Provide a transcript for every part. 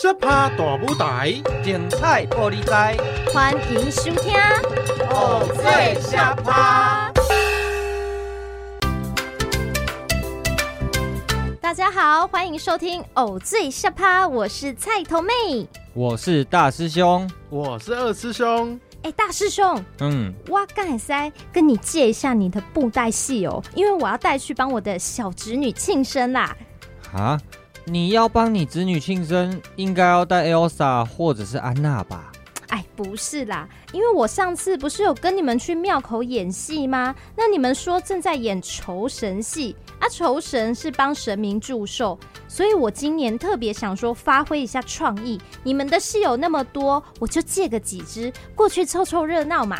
小趴大舞台，精彩玻璃台，欢迎收听《偶醉小趴》。大家好，欢迎收听《偶醉小趴》，我是菜头妹，我是大师兄，我是二师兄。哎，大师兄，嗯，我刚才跟你借一下你的布袋戏哦，因为我要带去帮我的小侄女庆生啦。啊，你要帮你子女庆生，应该要带 Elsa 或者是安娜吧？哎，不是啦，因为我上次不是有跟你们去庙口演戏吗？那你们说正在演酬神戏啊，酬神是帮神明祝寿，所以我今年特别想说发挥一下创意。你们的戏有那么多，我就借个几只过去凑凑热闹嘛。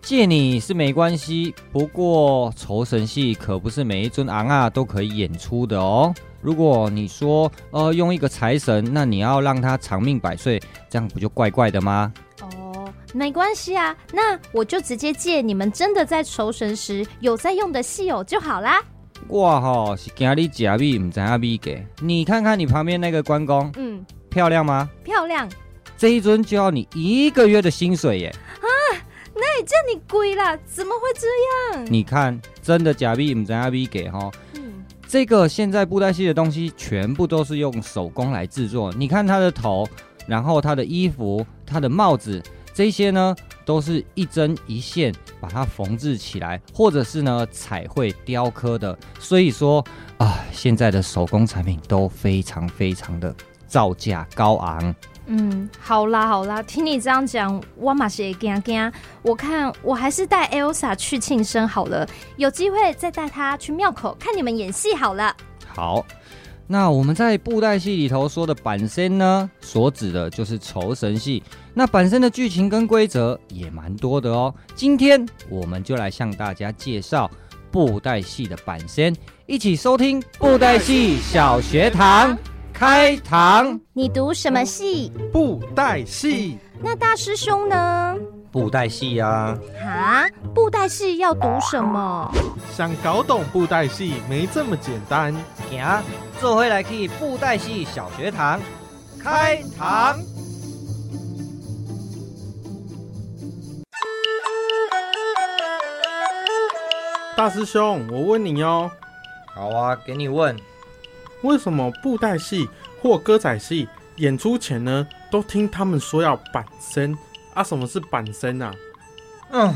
借你是没关系，不过酬神戏可不是每一尊昂啊都可以演出的哦。如果你说呃用一个财神，那你要让他长命百岁，这样不就怪怪的吗？哦，没关系啊，那我就直接借你们真的在酬神时有在用的戏偶就好啦。哇吼，是惊你假币唔知阿币给，你看看你旁边那个关公，嗯，漂亮吗？漂亮。这一尊就要你一个月的薪水耶！啊，那也叫你贵啦，怎么会这样？你看，真的假币唔知阿币给哈。这个现在布袋戏的东西全部都是用手工来制作。你看他的头，然后他的衣服、他的帽子，这些呢都是一针一线把它缝制起来，或者是呢彩绘雕刻的。所以说啊，现在的手工产品都非常非常的造价高昂。嗯，好啦好啦，听你这样讲，我嘛是会惊惊。我看我还是带 Elsa 去庆生好了，有机会再带她去庙口看你们演戏好了。好，那我们在布袋戏里头说的板身呢，所指的就是酬神戏。那板身的剧情跟规则也蛮多的哦。今天我们就来向大家介绍布袋戏的板身，一起收听布袋戏小学堂。开堂，你读什么戏？布袋戏。那大师兄呢？布袋戏呀。啊，布袋戏要读什么？想搞懂布袋戏没这么简单。行，坐回来去布袋戏小学堂。开堂。大师兄，我问你哦。好啊，给你问。为什么布袋戏或歌仔戏演出前呢，都听他们说要板身啊？什么是板身啊？嗯，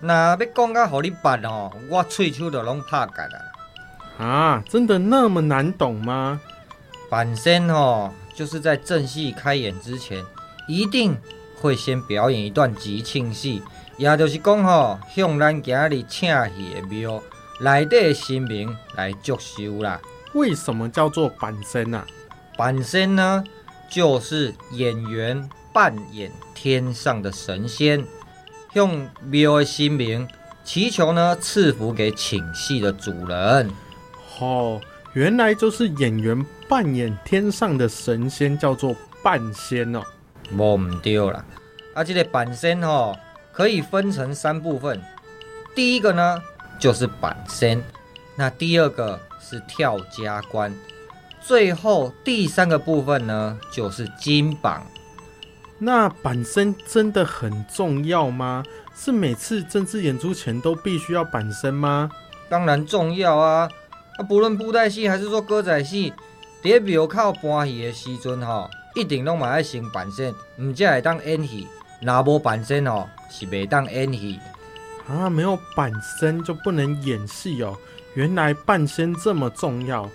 那要讲到好你板哦，我喙手就拢怕干啦。啊，真的那么难懂吗？板身哦，就是在正戏开演之前，一定会先表演一段即庆戏，也就是讲吼，向咱今日请戏的庙内底的神明来祝寿啦。为什么叫做板身啊？板身呢，就是演员扮演天上的神仙，用庙的姓名祈求呢赐福给请戏的主人。哦，原来就是演员扮演天上的神仙，叫做半仙哦。无唔对啦，啊，这个板身哦，可以分成三部分。第一个呢，就是板身，那第二个。是跳加关，最后第三个部分呢，就是金榜。那板身真的很重要吗？是每次正式演出前都必须要板身吗？当然重要啊！啊，不论布袋戏还是说歌仔戏，在庙口搬戏的时阵吼，一定拢嘛爱先板身，唔才会当演戏。若无板身哦，是袂当演戏。啊，没有板身就不能演戏哦。原来半仙这么重要。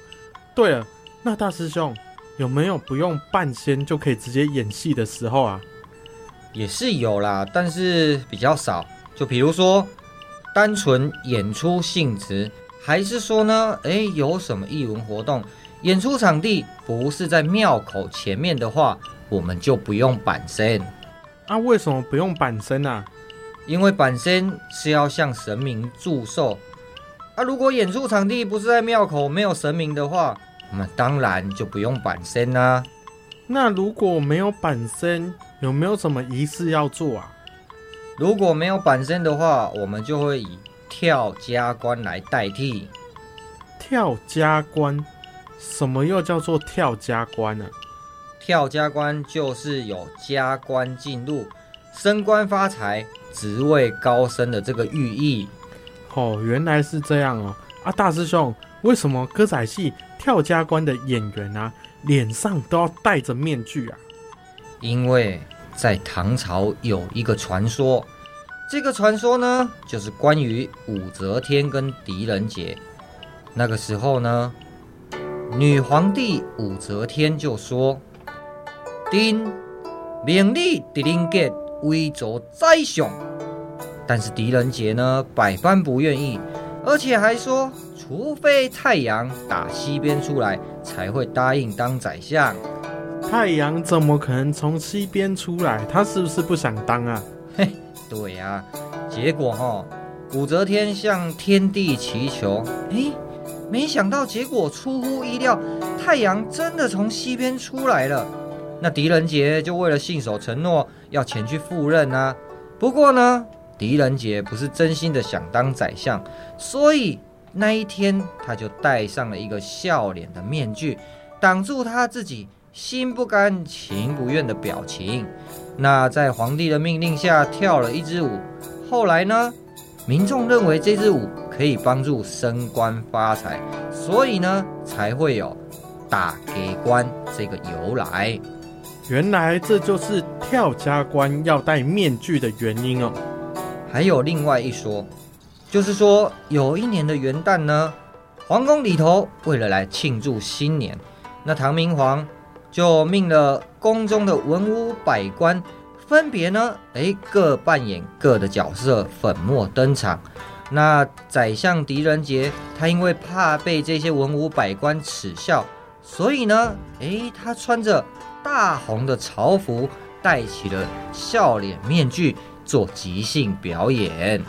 对了，那大师兄有没有不用半仙就可以直接演戏的时候啊？也是有啦，但是比较少。就比如说，单纯演出性质，还是说呢，诶，有什么艺文活动，演出场地不是在庙口前面的话，我们就不用板身。啊，为什么不用板身啊？因为板身是要向神明祝寿。啊，如果演出场地不是在庙口，没有神明的话，那当然就不用板身啦、啊。那如果没有板身，有没有什么仪式要做啊？如果没有板身的话，我们就会以跳加关来代替。跳加关？什么又叫做跳加关呢、啊？跳加官就是有加官进入、升官发财、职位高升的这个寓意。哦，原来是这样哦。啊，大师兄，为什么歌仔戏跳加官的演员啊，脸上都要戴着面具啊？因为在唐朝有一个传说，这个传说呢，就是关于武则天跟狄仁杰。那个时候呢，女皇帝武则天就说。丁命你狄仁杰为做宰相，但是狄仁杰呢，百般不愿意，而且还说，除非太阳打西边出来，才会答应当宰相。太阳怎么可能从西边出来？他是不是不想当啊？嘿，对呀、啊。结果哈，武则天向天帝祈求，诶，没想到结果出乎意料，太阳真的从西边出来了。那狄仁杰就为了信守承诺，要前去赴任啊。不过呢，狄仁杰不是真心的想当宰相，所以那一天他就戴上了一个笑脸的面具，挡住他自己心不甘情不愿的表情。那在皇帝的命令下跳了一支舞。后来呢，民众认为这支舞可以帮助升官发财，所以呢，才会有大给官这个由来。原来这就是跳加官要戴面具的原因哦。还有另外一说，就是说有一年的元旦呢，皇宫里头为了来庆祝新年，那唐明皇就命了宫中的文武百官，分别呢，哎，各扮演各的角色，粉墨登场。那宰相狄仁杰，他因为怕被这些文武百官耻笑，所以呢，哎，他穿着。大红的朝服，戴起了笑脸面具，做即兴表演。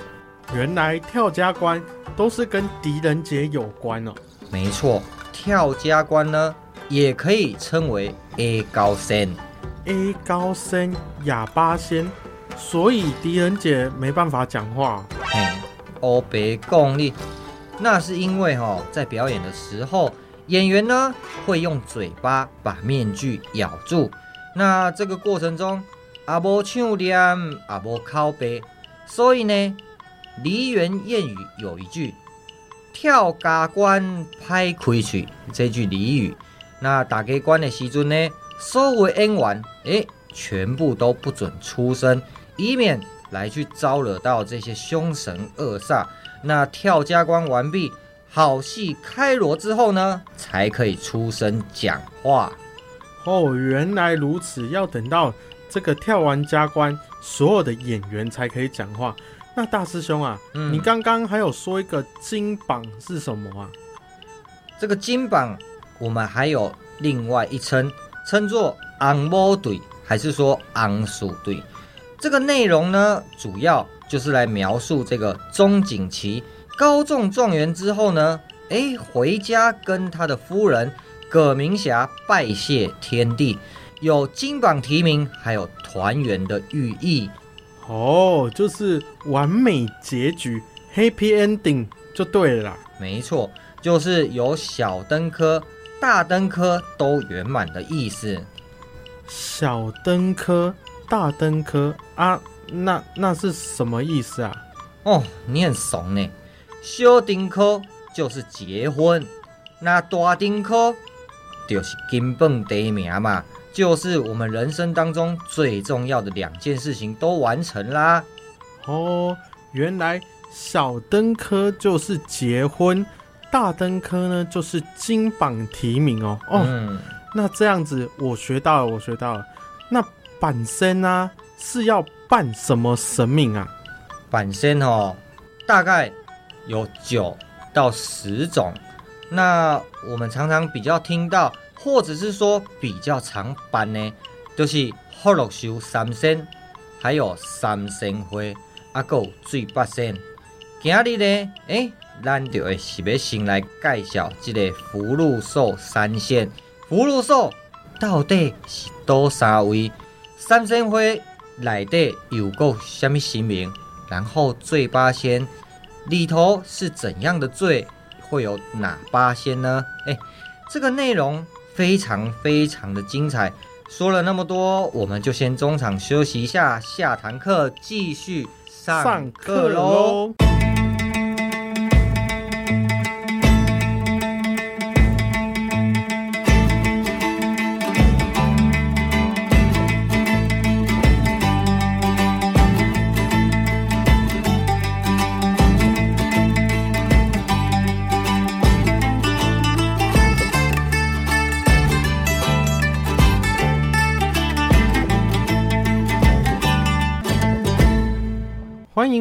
原来跳加官都是跟狄仁杰有关哦。没错，跳加官呢，也可以称为 A 高仙。A 高仙，哑巴仙，所以狄仁杰没办法讲话。嘿，欧北共力，那是因为哈、哦，在表演的时候。演员呢，会用嘴巴把面具咬住，那这个过程中阿波唱念阿波靠背，所以呢，梨园谚语有一句“跳加关拍开嘴”这句俚语，那大加官的时阵呢，所有演员诶，全部都不准出声，以免来去招惹到这些凶神恶煞。那跳加关完毕。好戏开锣之后呢，才可以出声讲话。哦，原来如此，要等到这个跳完加官，所有的演员才可以讲话。那大师兄啊，嗯、你刚刚还有说一个金榜是什么啊？这个金榜，我们还有另外一称，称作红毛队，还是说昂鼠队？这个内容呢，主要就是来描述这个钟景琦。高中状元之后呢，哎，回家跟他的夫人葛明霞拜谢天地，有金榜题名，还有团圆的寓意。哦，就是完美结局，Happy Ending 就对了啦。没错，就是有小登科、大登科都圆满的意思。小登科、大登科啊，那那是什么意思啊？哦，你很怂呢。小登科就是结婚，那大登科就是金榜题名嘛，就是我们人生当中最重要的两件事情都完成啦。哦，原来小登科就是结婚，大登科呢就是金榜题名哦。哦，嗯、那这样子我学到了，我学到了。那板身呢是要办什么神明啊？板身哦，大概。有九到十种，那我们常常比较听到，或者是说比较常办呢，就是福禄寿三仙，还有三仙会，还有水八仙。今日呢，诶，咱就是要先来介绍这个福禄寿三仙。福禄寿到底是多三位？三仙会内底有个什么神明？然后醉八仙。里头是怎样的醉，会有哪八仙呢？哎，这个内容非常非常的精彩，说了那么多，我们就先中场休息一下，下堂课继续上课喽。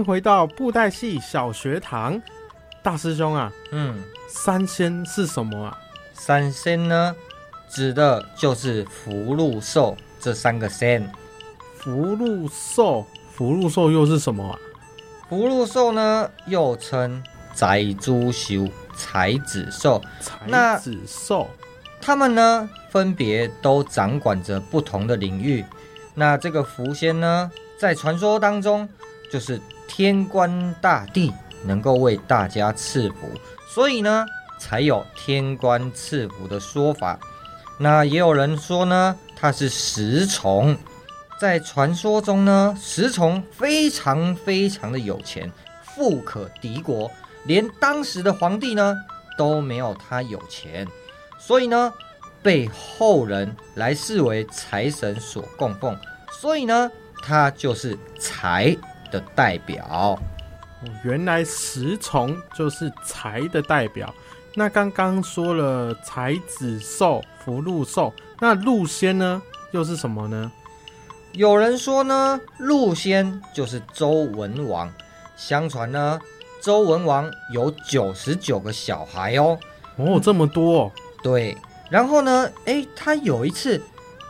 迎回到布袋戏小学堂，大师兄啊，嗯，三仙是什么啊？三仙呢，指的就是福禄寿这三个仙。福禄寿，福禄寿又是什么啊？福禄寿呢，又称宅猪修、财子寿。财子寿，他们呢，分别都掌管着不同的领域。那这个福仙呢，在传说当中，就是天官大帝能够为大家赐福，所以呢，才有天官赐福的说法。那也有人说呢，他是石崇，在传说中呢，石崇非常非常的有钱，富可敌国，连当时的皇帝呢都没有他有钱，所以呢，被后人来视为财神所供奉，所以呢，他就是财的代表，原来石虫就是财的代表。那刚刚说了财子寿、福禄寿，那禄仙呢，又是什么呢？有人说呢，禄仙就是周文王。相传呢，周文王有九十九个小孩哦。哦，这么多哦。对。然后呢，诶，他有一次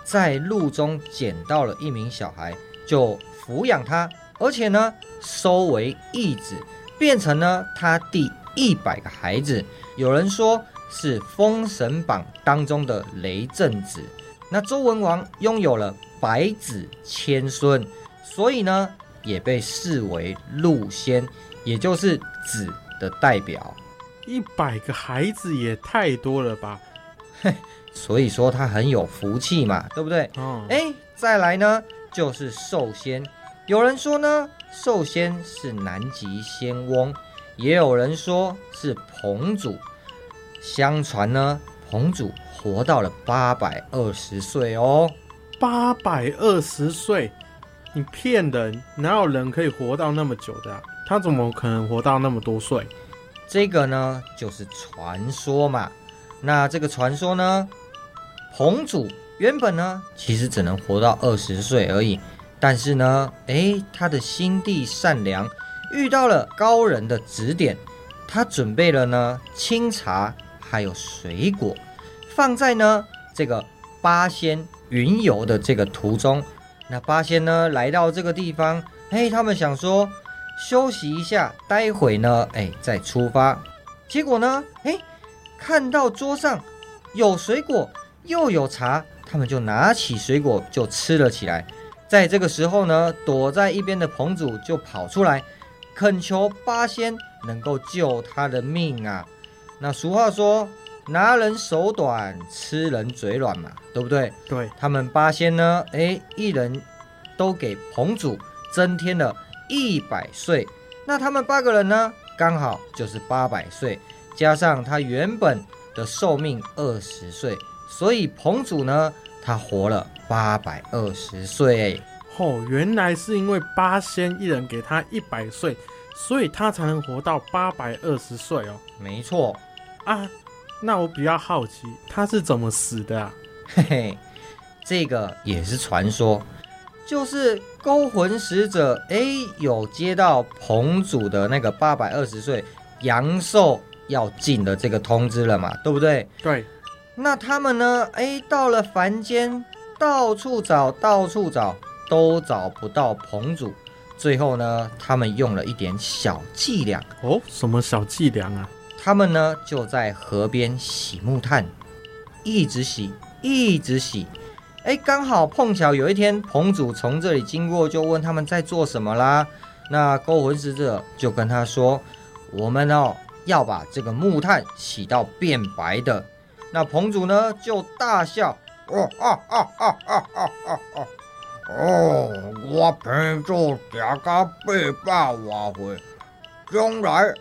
在路中捡到了一名小孩，就抚养他。而且呢，收为义子，变成呢他第一百个孩子。有人说是《封神榜》当中的雷震子。那周文王拥有了百子千孙，所以呢，也被视为禄仙，也就是子的代表。一百个孩子也太多了吧？嘿，所以说他很有福气嘛，对不对？哦，哎，再来呢，就是寿仙。有人说呢，寿仙是南极仙翁，也有人说是彭祖。相传呢，彭祖活到了八百二十岁哦。八百二十岁？你骗人！哪有人可以活到那么久的啊？他怎么可能活到那么多岁？这个呢，就是传说嘛。那这个传说呢，彭祖原本呢，其实只能活到二十岁而已。但是呢，诶，他的心地善良，遇到了高人的指点，他准备了呢清茶，还有水果，放在呢这个八仙云游的这个途中。那八仙呢来到这个地方，诶，他们想说休息一下，待会呢，诶，再出发。结果呢，诶，看到桌上有水果又有茶，他们就拿起水果就吃了起来。在这个时候呢，躲在一边的彭祖就跑出来，恳求八仙能够救他的命啊！那俗话说，拿人手短，吃人嘴软嘛，对不对？对，他们八仙呢，哎，一人都给彭祖增添了一百岁。那他们八个人呢，刚好就是八百岁，加上他原本的寿命二十岁，所以彭祖呢，他活了八百二十岁哦，原来是因为八仙一人给他一百岁，所以他才能活到八百二十岁哦。没错啊，那我比较好奇，他是怎么死的啊？嘿嘿，这个也是传说，就是勾魂使者哎，有接到彭祖的那个八百二十岁阳寿要尽的这个通知了嘛，对不对？对。那他们呢？哎，到了凡间，到处找，到处找，都找不到彭祖。最后呢，他们用了一点小伎俩。哦，什么小伎俩啊？他们呢，就在河边洗木炭，一直洗，一直洗。哎，刚好碰巧有一天，彭祖从这里经过，就问他们在做什么啦。那勾魂使者就跟他说：“我们哦，要把这个木炭洗到变白的。”那彭祖呢就大笑，哦啊啊啊啊啊啊！哦，我平做食到八百外岁，将来也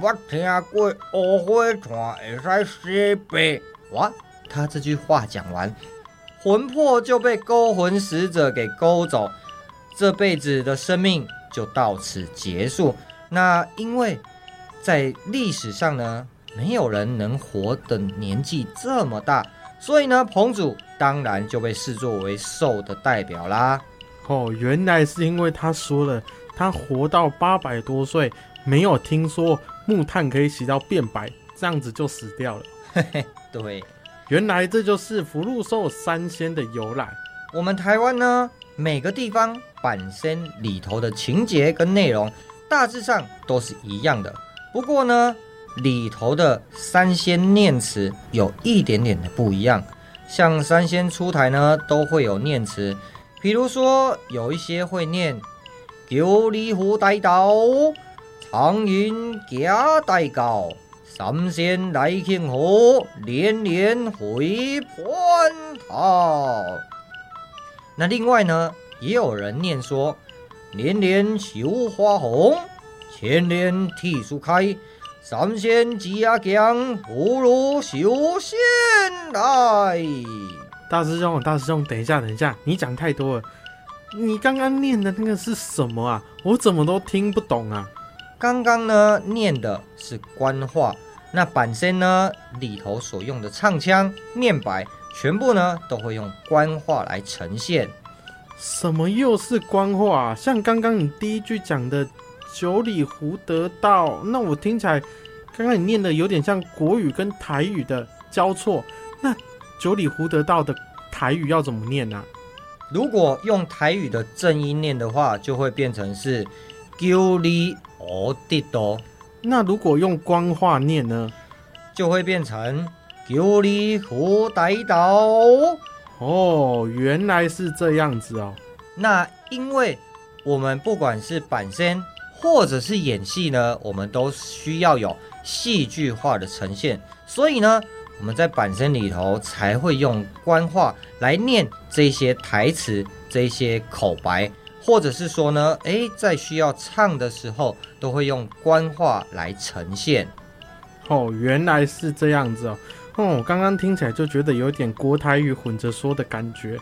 捌听过乌花炭会使洗白。哇！他这句话讲完，魂魄就被勾魂使者给勾走，这辈子的生命就到此结束。那因为在历史上呢，没有人能活的年纪这么大，所以呢，彭祖当然就被视作为寿的代表啦。哦，原来是因为他说了，他活到八百多岁，没有听说木炭可以洗到变白，这样子就死掉了。嘿嘿，对，原来这就是福禄寿三仙的由来。我们台湾呢，每个地方板仙里头的情节跟内容大致上都是一样的，不过呢，里头的三仙念词有一点点的不一样。像三仙出台呢，都会有念词。比如说，有一些会念“九里湖大道，长云加大高，三仙来庆贺，连连回蟠桃”。那另外呢，也有人念说“年年求花红，千年替树开，三仙吉阿强，不如修仙来”。大师兄，大师兄，等一下，等一下，你讲太多了。你刚刚念的那个是什么啊？我怎么都听不懂啊。刚刚呢，念的是官话，那板仙呢里头所用的唱腔、念白，全部呢都会用官话来呈现。什么又是官话啊？像刚刚你第一句讲的“九里湖得道”，那我听起来，刚刚你念的有点像国语跟台语的交错。那九里湖得道的台语要怎么念呢、啊？如果用台语的正音念的话，就会变成是九里湖得道。那如果用官话念呢，就会变成九里湖得道。哦，原来是这样子哦。那因为我们不管是板仙或者是演戏呢，我们都需要有戏剧化的呈现，所以呢。我们在板身里头才会用官话来念这些台词、这些口白，或者是说呢，诶，在需要唱的时候，都会用官话来呈现。哦，原来是这样子哦。哦，我刚刚听起来就觉得有点国台语混着说的感觉。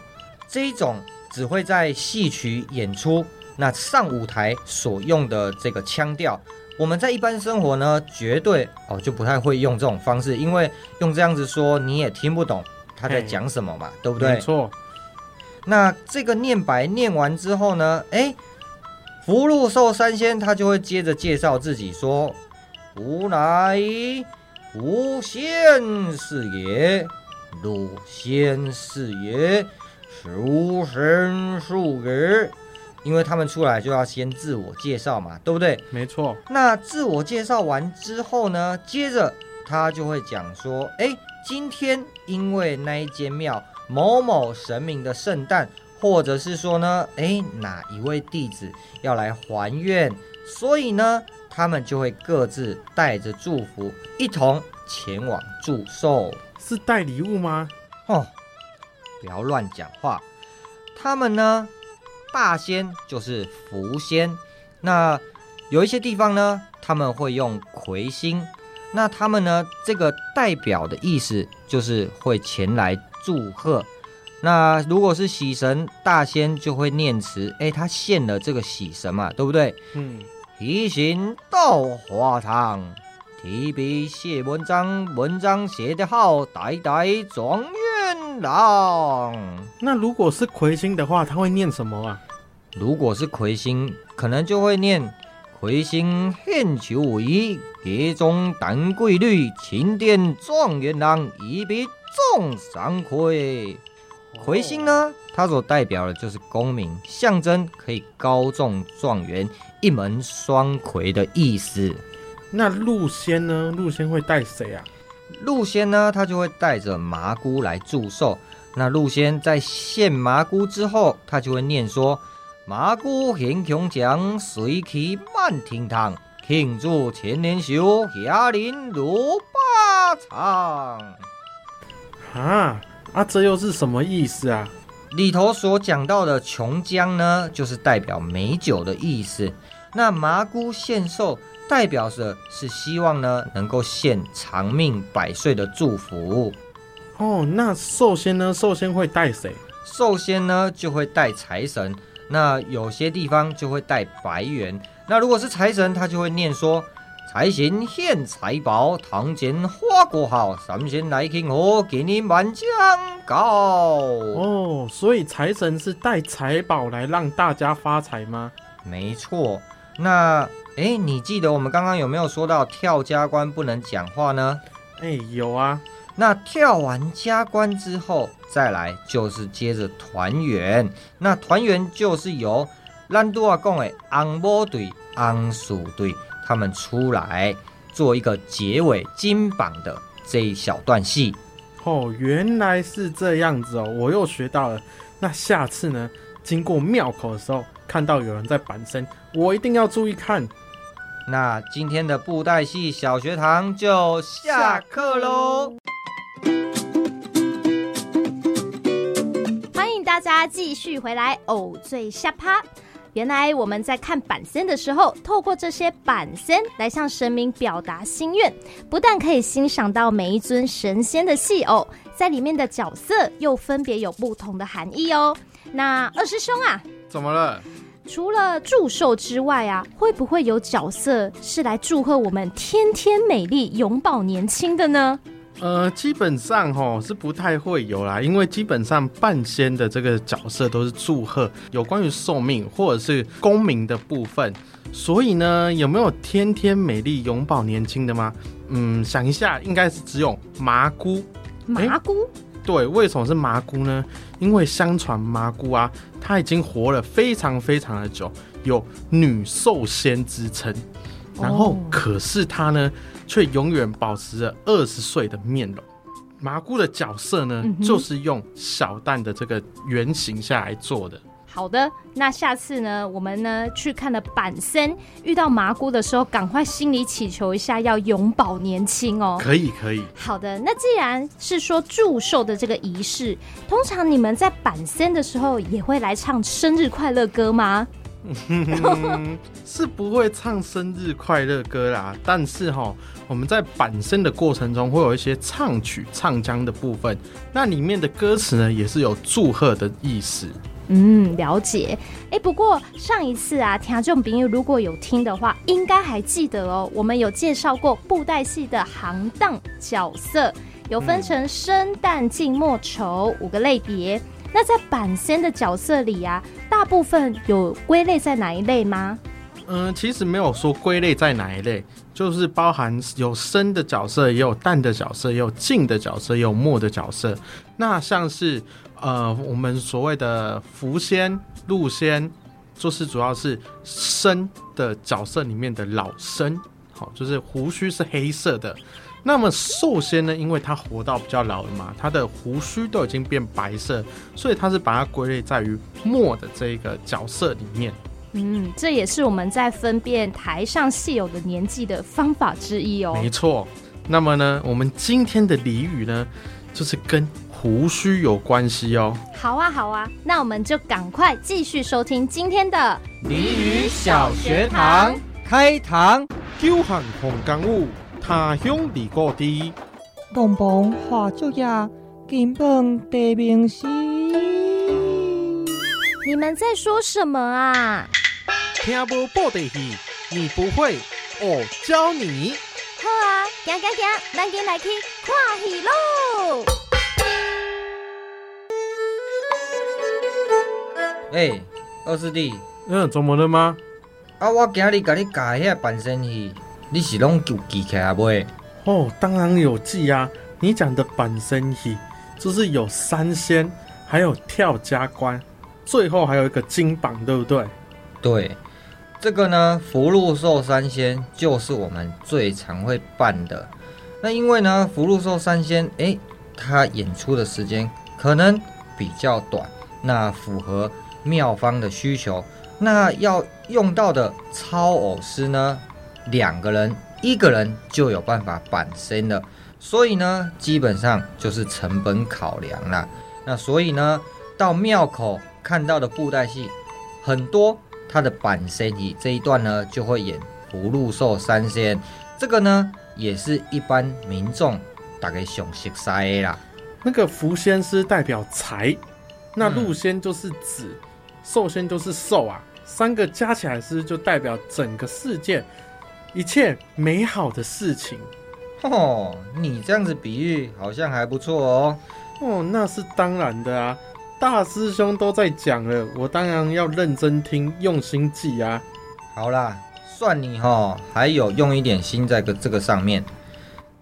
这一种只会在戏曲演出，那上舞台所用的这个腔调。我们在一般生活呢，绝对哦就不太会用这种方式，因为用这样子说你也听不懂他在讲什么嘛，对不对？没错。那这个念白念完之后呢，哎，福禄寿三仙他就会接着介绍自己说：“吾乃福仙是也，禄仙是也，寿神是也。”因为他们出来就要先自我介绍嘛，对不对？没错。那自我介绍完之后呢，接着他就会讲说：“哎，今天因为那一间庙某某神明的圣诞，或者是说呢，哎，哪一位弟子要来还愿，所以呢，他们就会各自带着祝福，一同前往祝寿。是带礼物吗？哦，不要乱讲话。他们呢？”大仙就是福仙，那有一些地方呢，他们会用魁星，那他们呢，这个代表的意思就是会前来祝贺。那如果是喜神大仙，就会念词，哎，他献了这个喜神嘛，对不对？嗯，提行到华堂，提笔写文章，文章写得好，代代状元郎。那如果是魁星的话，他会念什么啊？如果是魁星，可能就会念魁星献秋意，节中丹桂绿，钦点状元郎，一笔中三魁。魁星呢，它所代表的就是功名，象征可以高中状元，一门双魁的意思。那陆仙呢？陆仙会带谁啊？禄仙呢，他就会带着麻姑来祝寿。那鹿仙在献麻姑之后，他就会念说：“麻姑献强将，水气满厅堂，庆祝千年寿，下临如八场。”啊，啊，这又是什么意思啊？里头所讲到的琼浆呢，就是代表美酒的意思。那麻姑献寿，代表着是希望呢，能够献长命百岁的祝福。哦，那寿仙呢？寿仙会带谁？寿仙呢，就会带财神。那有些地方就会带白猿。那如果是财神，他就会念说。财神献财宝，堂前花果好，三仙来庆贺，给你满江高。哦，所以财神是带财宝来让大家发财吗？没错。那，哎，你记得我们刚刚有没有说到跳加关不能讲话呢？哎，有啊。那跳完加关之后，再来就是接着团圆。那团圆就是由咱都要讲的红毛队、红鼠队。他们出来做一个结尾金榜的这一小段戏哦，原来是这样子哦，我又学到了。那下次呢，经过庙口的时候，看到有人在板身，我一定要注意看。那今天的布袋戏小学堂就下课喽，欢迎大家继续回来偶醉下趴。原来我们在看板仙的时候，透过这些板仙来向神明表达心愿，不但可以欣赏到每一尊神仙的戏偶，在里面的角色又分别有不同的含义哦。那二师兄啊，怎么了？除了祝寿之外啊，会不会有角色是来祝贺我们天天美丽、永葆年轻的呢？呃，基本上吼是不太会有啦，因为基本上半仙的这个角色都是祝贺有关于寿命或者是功名的部分，所以呢，有没有天天美丽永葆年轻的吗？嗯，想一下，应该是只有麻姑。麻姑？对，为什么是麻姑呢？因为相传麻姑啊，她已经活了非常非常的久，有女寿仙之称。然后，可是她呢？却永远保持着二十岁的面容。麻姑的角色呢，嗯、就是用小蛋的这个原型下来做的。好的，那下次呢，我们呢去看了板森，遇到麻姑的时候，赶快心里祈求一下，要永葆年轻哦。可以，可以。好的，那既然是说祝寿的这个仪式，通常你们在板森的时候也会来唱生日快乐歌吗？是不会唱生日快乐歌啦，但是哈，我们在板身的过程中会有一些唱曲、唱腔的部分，那里面的歌词呢，也是有祝贺的意思。嗯，了解。哎，不过上一次啊，听众朋友如果有听的话，应该还记得哦，我们有介绍过布袋戏的行当角色，有分成生旦净末丑五个类别。那在板仙的角色里啊，大部分有归类在哪一类吗？嗯，其实没有说归类在哪一类，就是包含有生的角色，也有淡的角色，也有静的角色，也有末的角色。那像是呃，我们所谓的福仙、禄仙，就是主要是生的角色里面的老生，好，就是胡须是黑色的。那么寿仙呢？因为他活到比较老了嘛，他的胡须都已经变白色，所以他是把它归类在于墨的这个角色里面。嗯，这也是我们在分辨台上戏友的年纪的方法之一哦。没错。那么呢，我们今天的俚语呢，就是跟胡须有关系哦。好啊，好啊，那我们就赶快继续收听今天的俚语小学堂开堂，久旱逢甘雨。他乡离故地，东邦花烛夜，金榜题名时。你们在说什么啊？听不布袋戏，你不会，我教你。好啊，行行行，咱今来去看戏喽。哎、欸，二师弟，嗯，怎么了吗？啊，我今日甲你教遐板仙戏。你是拢有记起来不？哦，当然有记啊！你讲的板身戏，就是有三仙，还有跳加关，最后还有一个金榜，对不对？对，这个呢，福禄寿三仙就是我们最常会办的。那因为呢，福禄寿三仙，诶，它演出的时间可能比较短，那符合庙方的需求，那要用到的超偶师呢？两个人，一个人就有办法板身了，所以呢，基本上就是成本考量啦。那所以呢，到庙口看到的布袋戏很多，它的板身体这一段呢，就会演福禄寿三仙。这个呢，也是一般民众大概上熟悉的啦。那个福仙是代表财，那禄仙就是子，寿、嗯、仙就是寿啊，三个加起来是就代表整个世界一切美好的事情。哦，你这样子比喻好像还不错哦。哦，那是当然的啊，大师兄都在讲了，我当然要认真听，用心记啊。好啦，算你哈、还有用一点心在个这个上面。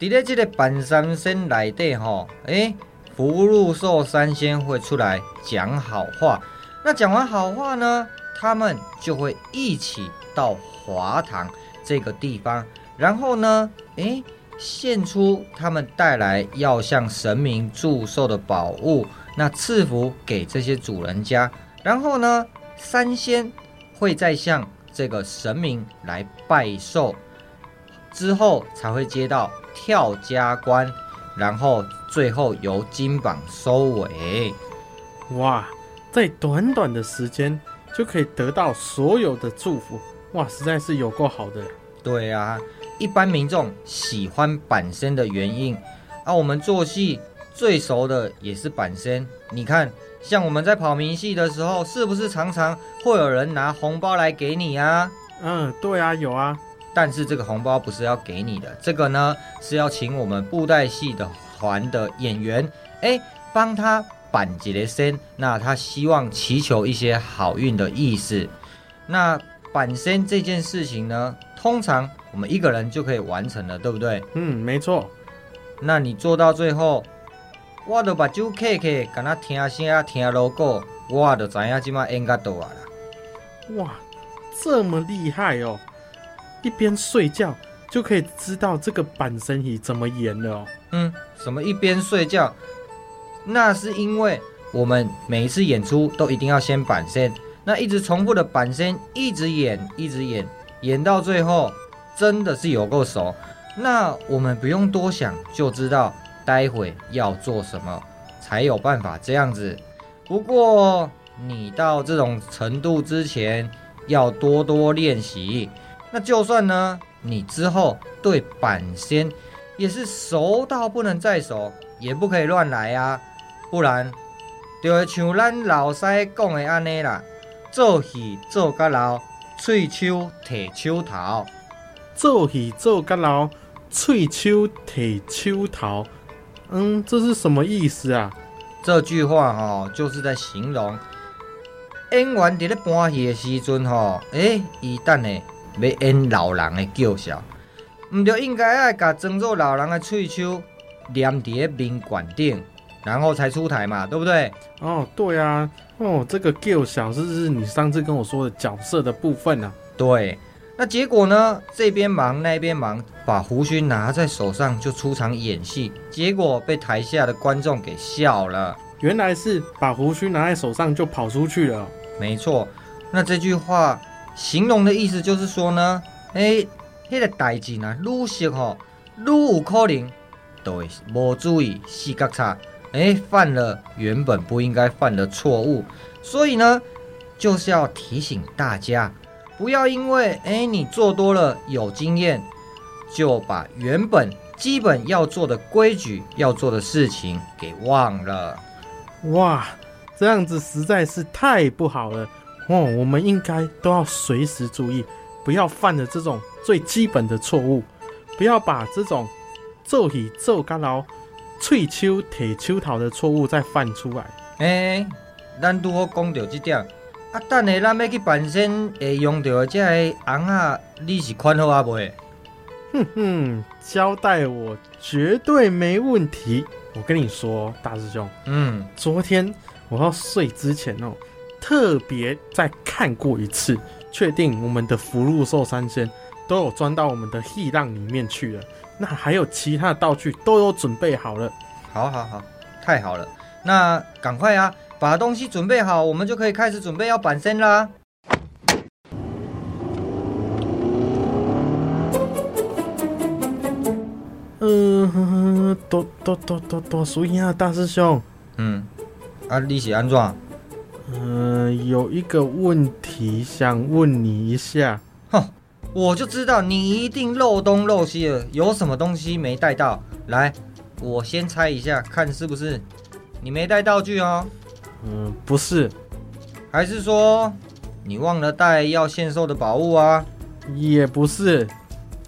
在这个板三仙里底哈，哎。福禄寿三仙会出来讲好话，那讲完好话呢，他们就会一起到华堂这个地方，然后呢，诶，献出他们带来要向神明祝寿的宝物，那赐福给这些主人家，然后呢，三仙会再向这个神明来拜寿，之后才会接到跳家关。然后最后由金榜收尾，哇，在短短的时间就可以得到所有的祝福，哇，实在是有够好的。对啊，一般民众喜欢板身的原因，啊，我们做戏最熟的也是板身。你看，像我们在跑明戏的时候，是不是常常会有人拿红包来给你啊？嗯，对啊，有啊。但是这个红包不是要给你的，这个呢是要请我们布袋戏的团的演员，哎，帮他板几个身，那他希望祈求一些好运的意思。那板身这件事情呢，通常我们一个人就可以完成了，对不对？嗯，没错。那你做到最后，我都把酒客客跟他听声听 logo，我都知影今麦应该到啊啦。哇，这么厉害哦！一边睡觉就可以知道这个板身戏怎么演了哦。嗯，什么一边睡觉？那是因为我们每一次演出都一定要先板身，那一直重复的板身，一直演，一直演，演到最后真的是有够熟。那我们不用多想就知道待会要做什么，才有办法这样子。不过你到这种程度之前，要多多练习。那就算呢，你之后对板仙也是熟到不能再熟，也不可以乱来啊，不然就会像咱老师讲的安尼啦，做戏做甲老，喙须提须头，做戏做甲老，喙须提须头。嗯，这是什么意思啊？这句话哦，就是在形容演员伫咧搬戏的时阵吼，诶，伊等呢。要演老人的叫嚣，唔就应该爱甲装作老人的喙手粘伫咧面管顶，然后才出台嘛，对不对？哦，对啊，哦，这个叫嚣是是你上次跟我说的角色的部分啊。对，那结果呢？这边忙那边忙，把胡须拿在手上就出场演戏，结果被台下的观众给笑了。原来是把胡须拿在手上就跑出去了。没错，那这句话。形容的意思就是说呢，哎、欸，那个代志呢，愈熟吼，愈有可能都会无注意细觉差，哎、欸，犯了原本不应该犯的错误。所以呢，就是要提醒大家，不要因为诶、欸、你做多了有经验，就把原本基本要做的规矩、要做的事情给忘了。哇，这样子实在是太不好了。哦，我们应该都要随时注意，不要犯了这种最基本的错误，不要把这种做戏做甲老、翠秋铁秋桃的错误再犯出来。哎、欸，咱拄好讲到这点，啊，等下咱要去办身会用到的这个红啊，你是看好啊未？哼哼，交代我绝对没问题。我跟你说，大师兄，嗯，昨天我要睡之前哦。特别再看过一次，确定我们的福禄寿三仙都有钻到我们的戏浪里面去了。那还有其他的道具都有准备好了。好，好，好，太好了！那赶快啊，把东西准备好，我们就可以开始准备要板身啦。嗯、呃，多多多多多输赢啊，大师兄。嗯，啊，你是安怎？嗯、有一个问题想问你一下。哼，我就知道你一定漏东漏西了，有什么东西没带到？来，我先猜一下，看是不是你没带道具哦？嗯，不是，还是说你忘了带要限售的宝物啊？也不是，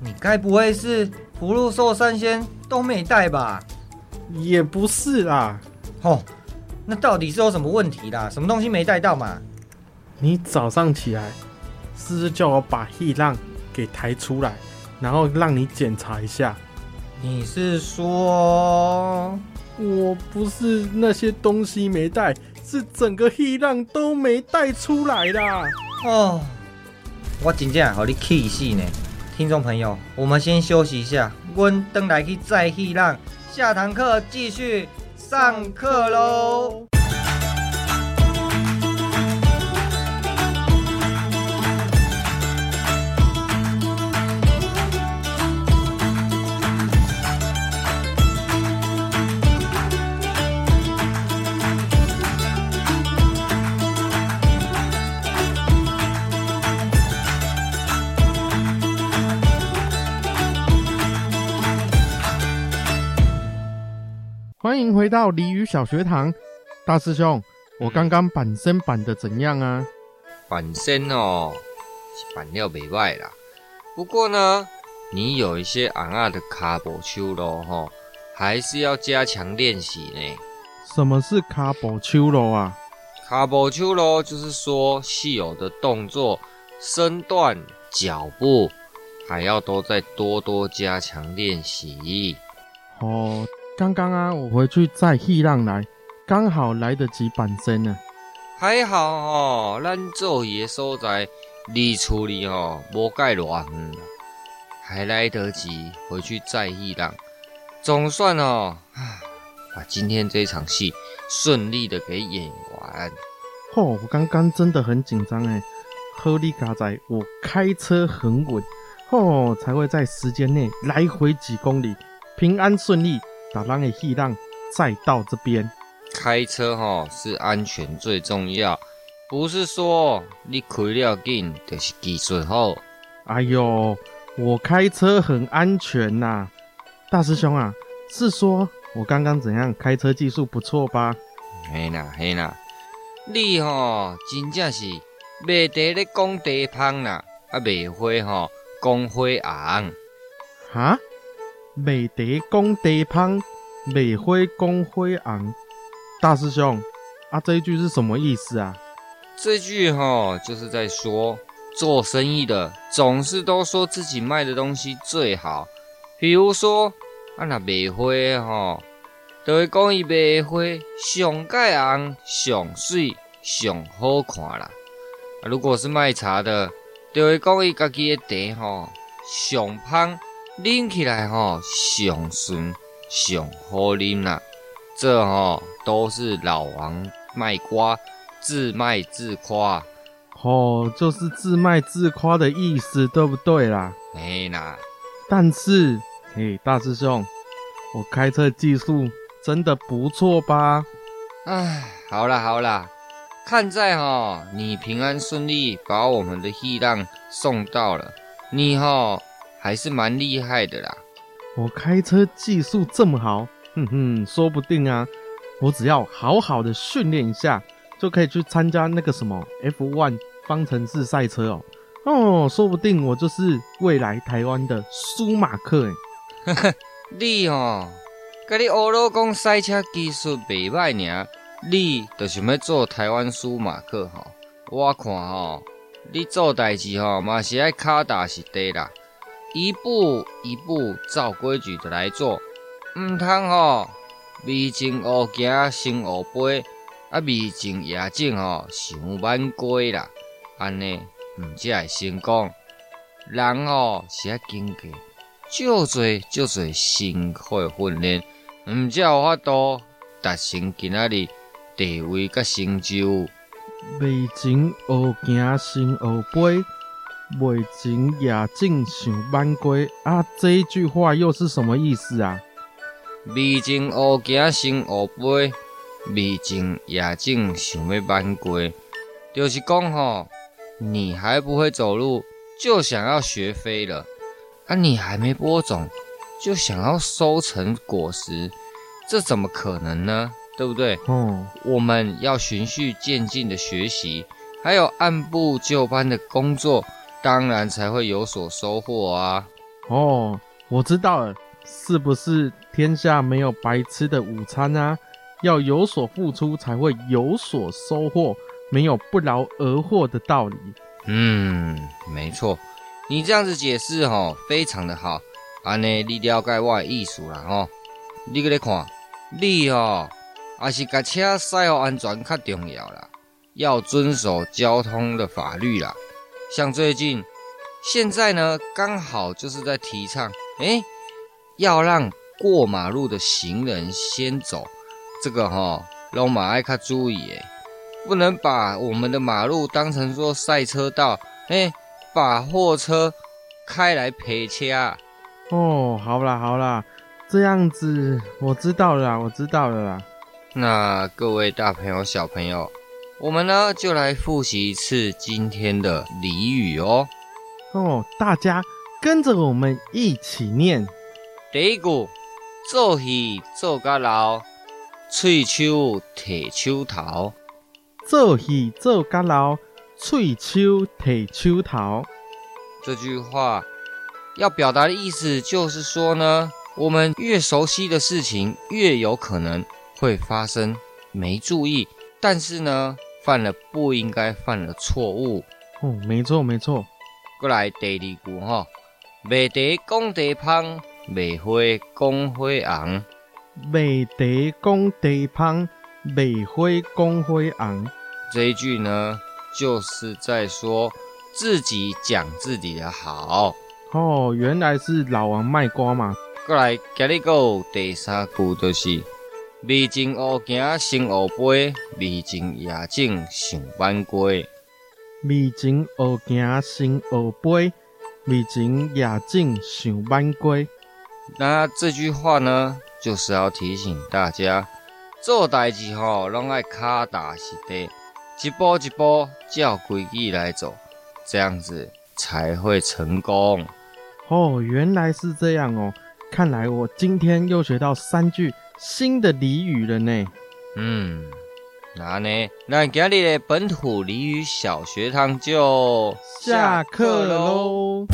你该不会是福禄寿三仙都没带吧？也不是啦。哦，那到底是有什么问题啦？什么东西没带到嘛？你早上起来是不是叫我把气浪给抬出来，然后让你检查一下？你是说我不是那些东西没带，是整个气浪都没带出来啦？哦。我真正让你气死呢！听众朋友，我们先休息一下，我等来去载气浪，下堂课继续上课喽。迎回到鲤鱼小学堂，大师兄，我刚刚板身板的怎样啊？板身哦，板料没坏啦。不过呢，你有一些昂啊的卡波丘咯吼，还是要加强练习呢。什么是卡波丘咯啊？卡波丘咯就是说戏偶的动作、身段、脚步，还要都再多多加强练习。哦。刚刚啊，我回去载气浪来，刚好来得及板身呢。还好哦，咱做嘢所在离厝里哦，无盖偌远，还来得及回去载气浪，总算哦，把今天这场戏顺利的给演完。哦，我刚刚真的很紧张哎，好你家在，我开车很稳，哦，才会在时间内来回几公里，平安顺利。把人的气浪载到这边，开车哈是安全最重要，不是说你开了紧就是技术好。哎呦，我开车很安全呐、啊，大师兄啊，是说我刚刚怎样开车技术不错吧？嘿啦嘿啦，你吼真正是没得咧讲地芳啦，啊没会吼讲花红，哈？美德公德胖，美辉公辉昂。大师兄，啊，这一句是什么意思啊？这句哈，就是在说，做生意的总是都说自己卖的东西最好。比如说，啊那美辉哈，都会讲伊美辉上盖昂、上水、上好看啦。啊，如果是卖茶的，就会讲伊家己的茶哈上香。拎起来吼，上顺上好啉啦，这吼都是老王卖瓜，自卖自夸。哦，就是自卖自夸的意思，对不对啦？没啦。但是，嘿，大师兄，我开车技术真的不错吧？唉，好啦好啦，看在吼你平安顺利把我们的气浪送到了，你吼。还是蛮厉害的啦！我开车技术这么好，哼哼，说不定啊，我只要好好的训练一下，就可以去参加那个什么 F1 方程式赛车哦。哦，说不定我就是未来台湾的舒马克哎。呵呵，你哦，跟你欧罗公赛车技术袂歹呢，你就想要做台湾舒马克哈？我看哈，你做代志哈嘛是爱卡打实地啦。一步一步照规矩的来做，唔通吼，未经学行先学飞，啊未经验证吼，想晚归啦，安尼唔才会成功。人吼是要经过，就做就做辛苦的训练，唔才有法度达成今仔日地位甲成就。未经学行先学飞。未经验证想晚归啊！这一句话又是什么意思啊？未经学行先乌飞，未经也正想要挽归。就是讲吼，你还不会走路，就想要学飞了；啊，你还没播种，就想要收成果实，这怎么可能呢？对不对？哦，我们要循序渐进的学习，还有按部就班的工作，当然才会有所收获啊。哦，我知道了，是不是天下没有白吃的午餐啊？要有所付出才会有所收获，没有不劳而获的道理。嗯，没错，你这样子解释吼，非常的好。安尼你了解我的意思啦吼，你搁咧看，你哦。还是把车驶好安全较重要啦，要遵守交通的法律啦。像最近，现在呢，刚好就是在提倡，哎，要让过马路的行人先走。这个哈、哦，拢嘛爱卡注意诶，不能把我们的马路当成说赛车道，哎，把货车开来陪车。哦，好啦好啦，这样子我知道了啦，我知道了啦。那各位大朋友、小朋友，我们呢就来复习一次今天的俚语哦。哦，大家跟着我们一起念。第一句，做戏做甲老，喙须剃须头。做戏做甲老，喙须剃须头。这句话要表达的意思就是说呢，我们越熟悉的事情，越有可能。会发生没注意，但是呢，犯了不应该犯的错误。哦，没错没错。过来第二句哈，卖茶讲茶香，卖花讲花红。卖茶讲茶香，卖花讲花红。这一句呢，就是在说自己讲自己的好。哦，原来是老王卖瓜嘛。过来，今日个第三句就是。未经学行先学飞，未经也正想挽归。未经学行先学飞，未经也正想挽归。那这句话呢，就是要提醒大家，做代志吼，拢爱脚踏实地，一步一步照规矩来走，这样子才会成功。哦，原来是这样哦，看来我今天又学到三句。新的俚语了呢，嗯，那呢，那今日的本土俚语小学堂就下课喽。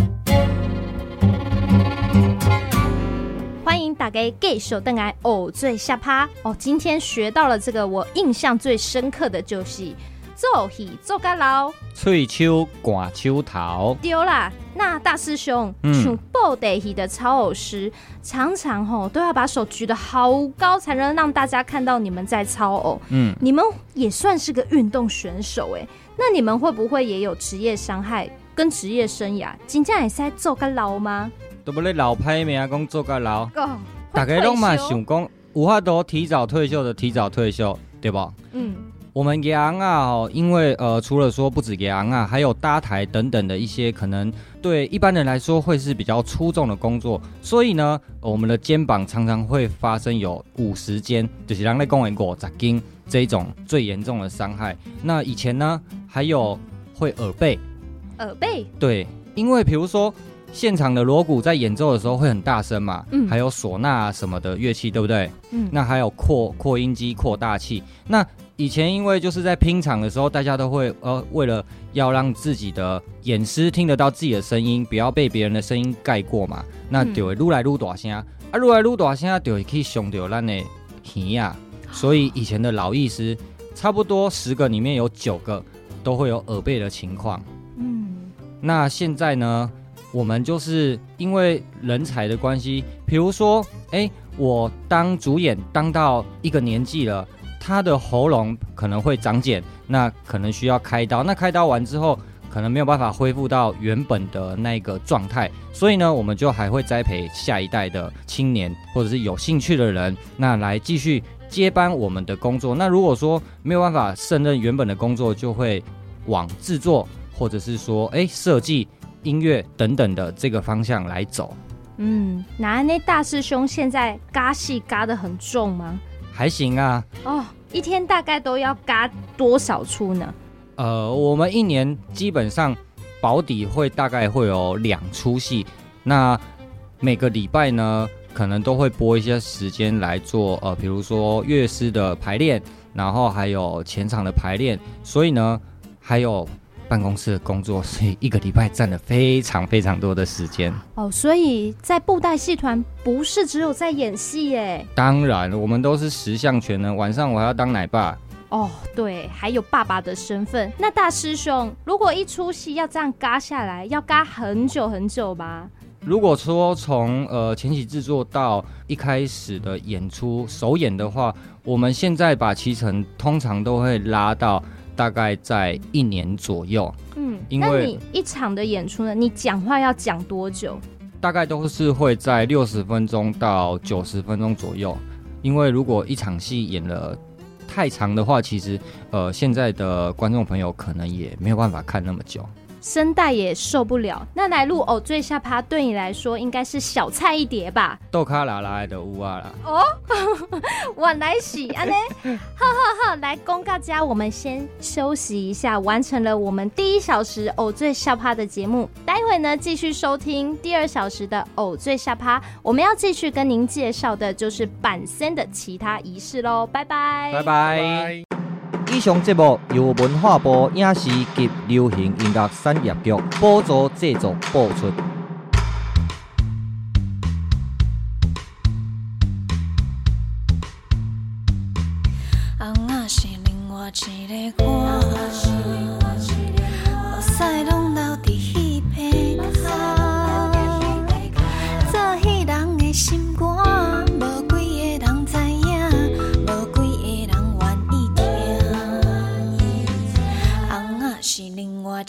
欢迎打给 gay 手邓来哦，最下趴哦。今天学到了这个，我印象最深刻的就是。做戏做甲老，喙手挂手头。对啦，那大师兄，像布袋戏的操偶师，常常吼都要把手举得好高，才能让大家看到你们在操偶。嗯，你们也算是个运动选手哎，那你们会不会也有职业伤害跟职业生涯？真正会使做甲老吗？都不咧老歹命讲做甲老，大家拢嘛想讲，有法度提早退休的提早退休，对吧？嗯。我们羊啊，哦，因为呃，除了说不止羊啊，还有搭台等等的一些可能对一般人来说会是比较粗重的工作，所以呢，我们的肩膀常常会发生有五十肩，就是人类公园过砸筋这一种最严重的伤害。那以前呢，还有会耳背，耳背，对，因为比如说现场的锣鼓在演奏的时候会很大声嘛，嗯，还有唢呐什么的乐器，对不对？嗯，那还有扩扩音机扩大器，那。以前因为就是在拼场的时候，大家都会呃，为了要让自己的演师听得到自己的声音，不要被别人的声音盖过嘛，那就会愈来撸大声，啊，撸来撸大声就会去伤到咱的耳呀。所以以前的老艺师，差不多十个里面有九个都会有耳背的情况。嗯，那现在呢，我们就是因为人才的关系，比如说，哎，我当主演当到一个年纪了。他的喉咙可能会长茧，那可能需要开刀。那开刀完之后，可能没有办法恢复到原本的那个状态。所以呢，我们就还会栽培下一代的青年，或者是有兴趣的人，那来继续接班我们的工作。那如果说没有办法胜任原本的工作，就会往制作，或者是说，哎，设计、音乐等等的这个方向来走。嗯，那那大师兄现在嘎戏嘎得很重吗？还行啊。哦，一天大概都要嘎多少出呢？呃，我们一年基本上保底会大概会有两出戏，那每个礼拜呢，可能都会拨一些时间来做，呃，比如说乐师的排练，然后还有前场的排练，所以呢，还有。办公室的工作，所以一个礼拜占了非常非常多的时间哦。所以在布袋戏团不是只有在演戏耶？当然，我们都是十项全能。晚上我还要当奶爸哦，对，还有爸爸的身份。那大师兄，如果一出戏要这样嘎下来，要嘎很久很久吧？如果说从呃前期制作到一开始的演出首演的话，我们现在把期程通常都会拉到。大概在一年左右，嗯，因为那你一场的演出呢，你讲话要讲多久？大概都是会在六十分钟到九十分钟左右。因为如果一场戏演了太长的话，其实呃，现在的观众朋友可能也没有办法看那么久。声带也受不了，那来录偶最下趴对你来说应该是小菜一碟吧？豆卡拉拉的乌啊啦！哦，我来洗啊呢！好好好，来公告家，我们先休息一下，完成了我们第一小时偶最下趴的节目，待会呢继续收听第二小时的偶最下趴，我们要继续跟您介绍的就是板森的其他仪式喽，拜拜，拜拜。以上节目由文化部影视及流行音乐产业局补助制作播出。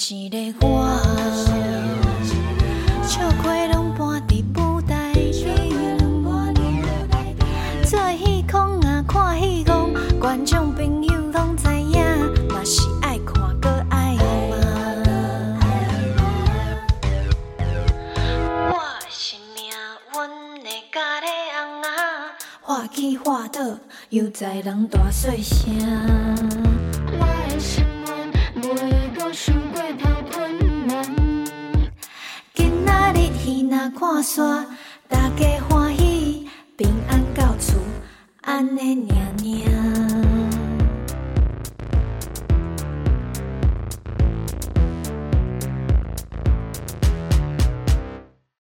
一个我，笑亏拢搬伫布袋戏，做戏空啊，看戏戆，观众朋友拢知影，嘛是爱看搁爱骂。我是命运的家己翁仔，画起画倒，又在人大细声。仔看山，大家欢喜，平安到厝，安尼念念。